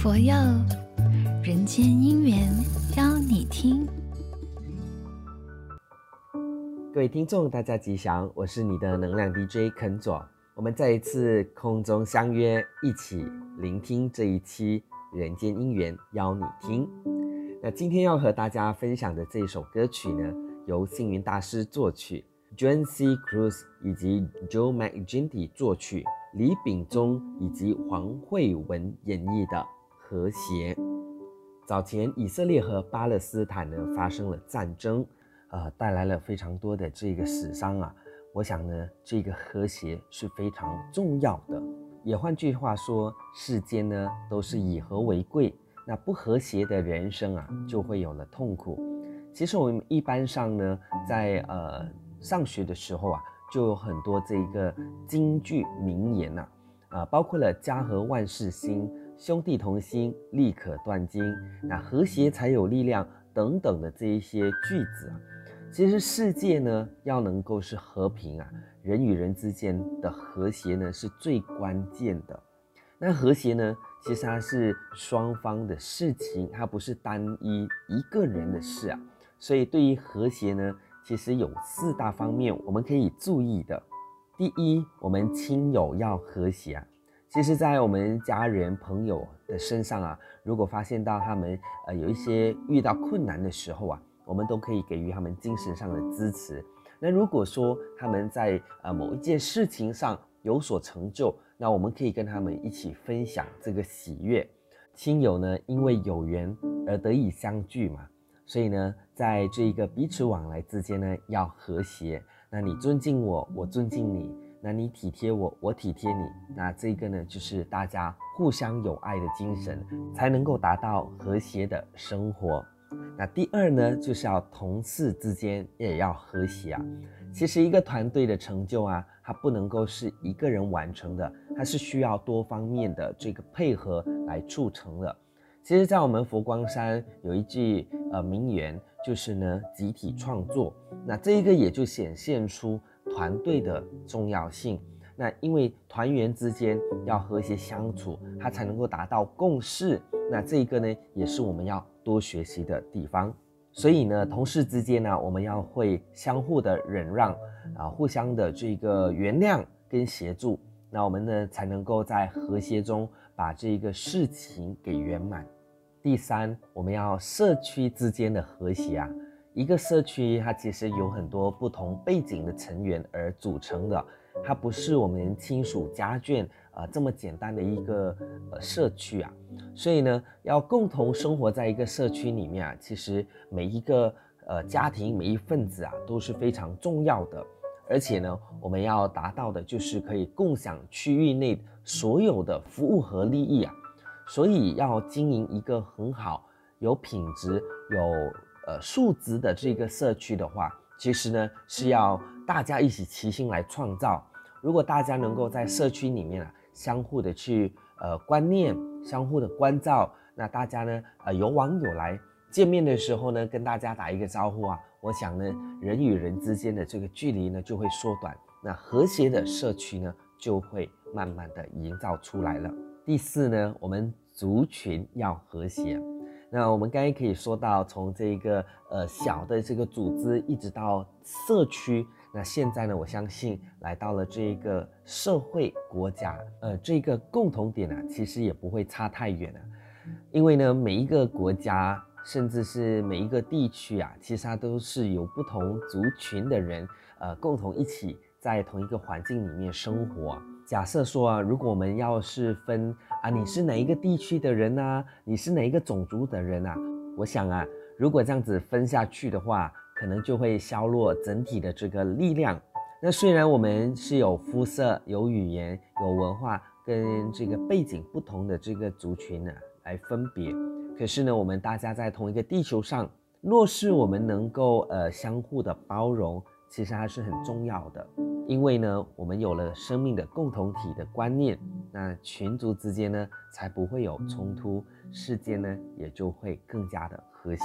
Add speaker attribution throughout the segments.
Speaker 1: 佛佑人间姻缘，邀你听。
Speaker 2: 各位听众，大家吉祥，我是你的能量 DJ 肯佐。我们再一次空中相约，一起聆听这一期人间姻缘，邀你听。那今天要和大家分享的这首歌曲呢，由星云大师作曲，John C. Cruz 以及 Joe McGinty 作曲，李秉忠以及黄慧文演绎的。和谐。早前以色列和巴勒斯坦呢发生了战争，呃，带来了非常多的这个死伤啊。我想呢，这个和谐是非常重要的。也换句话说，世间呢都是以和为贵，那不和谐的人生啊就会有了痛苦。其实我们一般上呢，在呃上学的时候啊，就有很多这一个京剧名言呐、啊，啊、呃，包括了家和万事兴。兄弟同心，利可断金。那和谐才有力量，等等的这一些句子啊，其实世界呢要能够是和平啊，人与人之间的和谐呢是最关键的。那和谐呢，其实它是双方的事情，它不是单一一个人的事啊。所以对于和谐呢，其实有四大方面我们可以注意的。第一，我们亲友要和谐。其实，在我们家人朋友的身上啊，如果发现到他们呃有一些遇到困难的时候啊，我们都可以给予他们精神上的支持。那如果说他们在呃某一件事情上有所成就，那我们可以跟他们一起分享这个喜悦。亲友呢，因为有缘而得以相聚嘛，所以呢，在这一个彼此往来之间呢，要和谐。那你尊敬我，我尊敬你。那你体贴我，我体贴你，那这个呢，就是大家互相有爱的精神，才能够达到和谐的生活。那第二呢，就是要同事之间也要和谐啊。其实一个团队的成就啊，它不能够是一个人完成的，它是需要多方面的这个配合来促成的。其实，在我们佛光山有一句呃名言，就是呢，集体创作。那这一个也就显现出。团队的重要性，那因为团员之间要和谐相处，他才能够达到共识。那这个呢，也是我们要多学习的地方。所以呢，同事之间呢，我们要会相互的忍让啊，互相的这个原谅跟协助，那我们呢才能够在和谐中把这个事情给圆满。第三，我们要社区之间的和谐啊。一个社区，它其实有很多不同背景的成员而组成的，它不是我们亲属家眷啊、这么简单的一个呃社区啊。所以呢，要共同生活在一个社区里面啊，其实每一个呃家庭每一份子啊都是非常重要的。而且呢，我们要达到的就是可以共享区域内所有的服务和利益啊。所以要经营一个很好、有品质、有呃，素质的这个社区的话，其实呢是要大家一起齐心来创造。如果大家能够在社区里面啊，相互的去呃观念，相互的关照，那大家呢呃有往有来，见面的时候呢跟大家打一个招呼啊，我想呢人与人之间的这个距离呢就会缩短，那和谐的社区呢就会慢慢的营造出来了。第四呢，我们族群要和谐。那我们刚才可以说到，从这个呃小的这个组织，一直到社区，那现在呢，我相信来到了这一个社会国家，呃，这个共同点呢，其实也不会差太远了，因为呢，每一个国家，甚至是每一个地区啊，其实它都是有不同族群的人，呃，共同一起在同一个环境里面生活。假设说啊，如果我们要是分啊，你是哪一个地区的人啊，你是哪一个种族的人啊？我想啊，如果这样子分下去的话，可能就会削弱整体的这个力量。那虽然我们是有肤色、有语言、有文化跟这个背景不同的这个族群呢来分别，可是呢，我们大家在同一个地球上，若是我们能够呃相互的包容，其实还是很重要的。因为呢，我们有了生命的共同体的观念，那群族之间呢，才不会有冲突，世界呢也就会更加的和谐。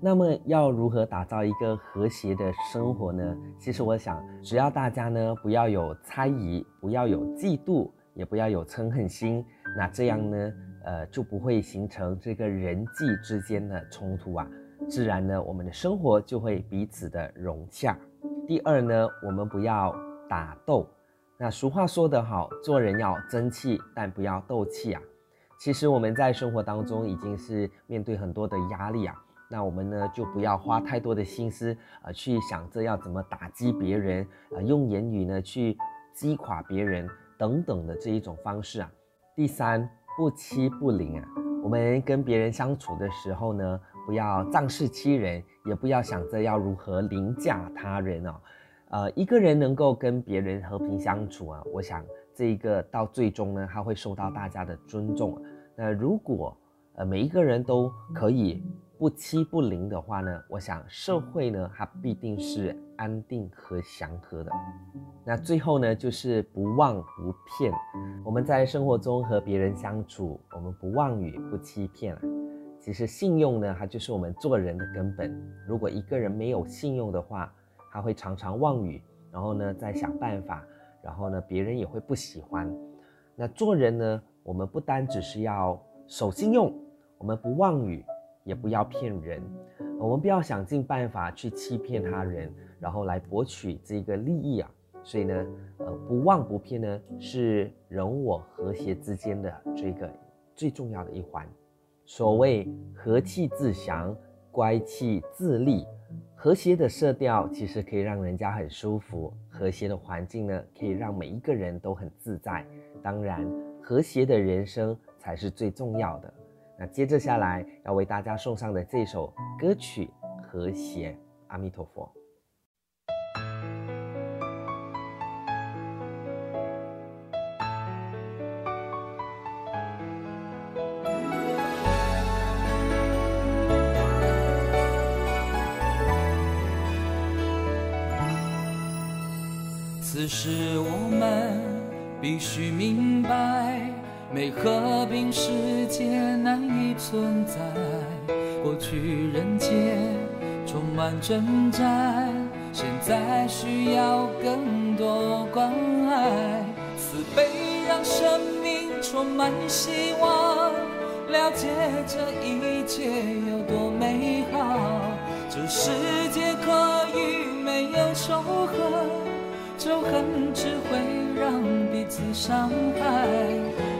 Speaker 2: 那么要如何打造一个和谐的生活呢？其实我想，只要大家呢不要有猜疑，不要有嫉妒，也不要有嗔恨心，那这样呢，呃，就不会形成这个人际之间的冲突啊。自然呢，我们的生活就会彼此的融洽。第二呢，我们不要打斗。那俗话说得好，做人要争气，但不要斗气啊。其实我们在生活当中已经是面对很多的压力啊，那我们呢就不要花太多的心思啊、去想着要怎么打击别人啊、用言语呢去击垮别人等等的这一种方式啊。第三，不欺不凌啊，我们跟别人相处的时候呢，不要仗势欺人，也不要想着要如何凌驾他人哦。呃，一个人能够跟别人和平相处啊，我想这一个到最终呢，他会受到大家的尊重。那如果呃每一个人都可以不欺不凌的话呢，我想社会呢，它必定是安定和祥和的。那最后呢，就是不妄不骗。我们在生活中和别人相处，我们不妄语不欺骗。其实信用呢，它就是我们做人的根本。如果一个人没有信用的话，他会常常妄语，然后呢再想办法，然后呢别人也会不喜欢。那做人呢，我们不单只是要守信用，我们不妄语，也不要骗人。我们不要想尽办法去欺骗他人，然后来博取这个利益啊。所以呢，呃，不妄不骗呢，是人我和谐之间的这个最重要的一环。所谓和气自祥，乖气自利。和谐的色调其实可以让人家很舒服，和谐的环境呢，可以让每一个人都很自在。当然，和谐的人生才是最重要的。那接着下来要为大家送上的这首歌曲《和谐》，阿弥陀佛。
Speaker 3: 此时我们必须明白，没和平世界难以存在。过去人间充满征战，现在需要更多关爱。慈悲让生命充满希望，了解这一切有多美好。这世界可以没有仇恨。仇恨只会让彼此伤害，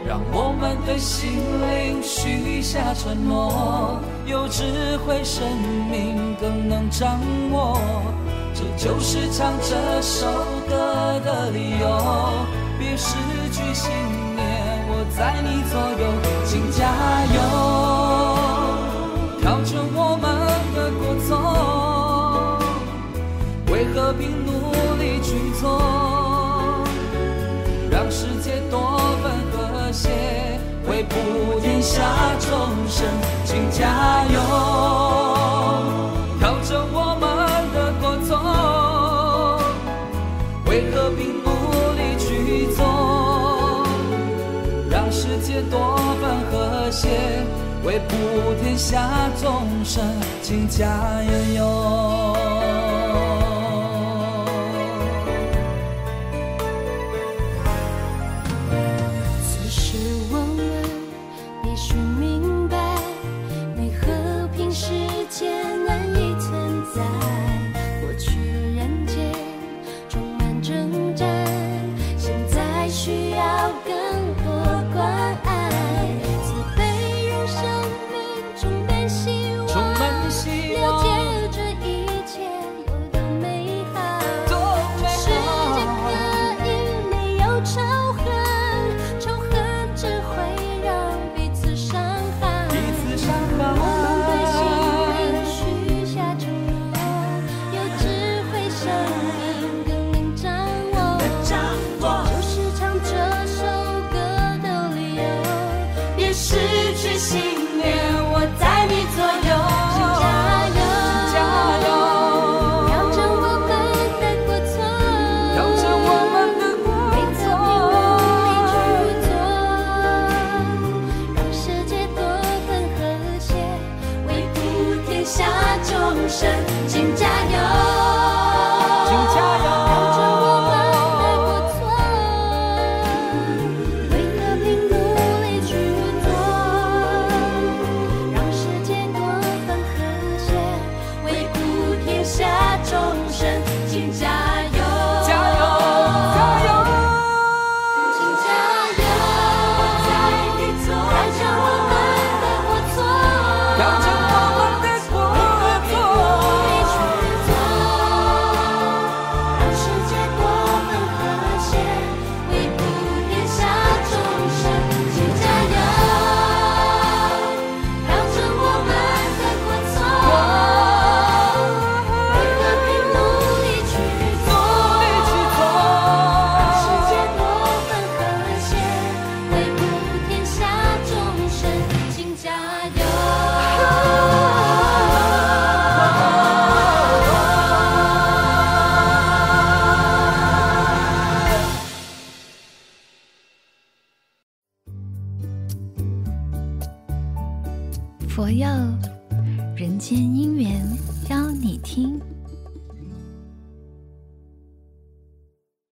Speaker 3: 让我们对心灵许下承诺，有智慧生命更能掌握，这就是唱这首歌的理由。别失去信念，我在你左右，请加油，调整我们的过错，为和平让世界多份和谐，为普天下众生，请加油，调整我们的过错，为和平努力去做，让世界多份和谐，为普天下众生，请加油。
Speaker 1: fall.